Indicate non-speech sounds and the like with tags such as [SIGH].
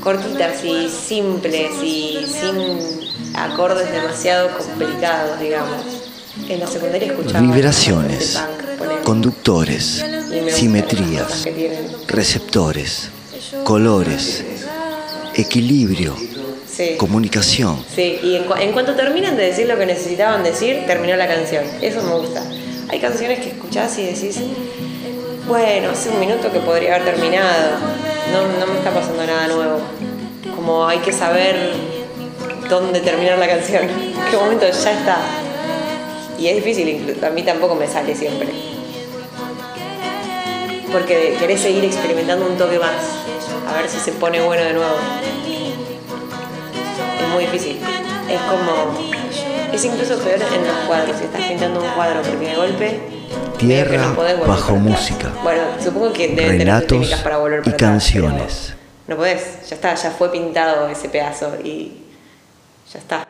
cortitas y simples y sin acordes demasiado complicados, digamos. En la secundaria escuchaba Vibraciones, punk, ponele. conductores, simetrías, receptores, colores, equilibrio, Sí. comunicación. Sí, y en, en cuanto terminan de decir lo que necesitaban decir, terminó la canción. Eso me gusta. Hay canciones que escuchás y decís, bueno, hace un minuto que podría haber terminado. No, me está pasando nada nuevo. Como hay que saber dónde terminar la canción. En [LAUGHS] qué momento ya está. Y es difícil, inclu- a mí tampoco me sale siempre. Porque querés seguir experimentando un toque más. A ver si se pone bueno de nuevo es muy difícil. Es como. Es incluso peor en los cuadros, si estás pintando un cuadro, porque de golpe. Tierra no bajo atrás. música. Bueno, supongo que deben tener Relatos técnicas para volver y para atrás, canciones. pero No podés, ya está, ya fue pintado ese pedazo y. Ya está.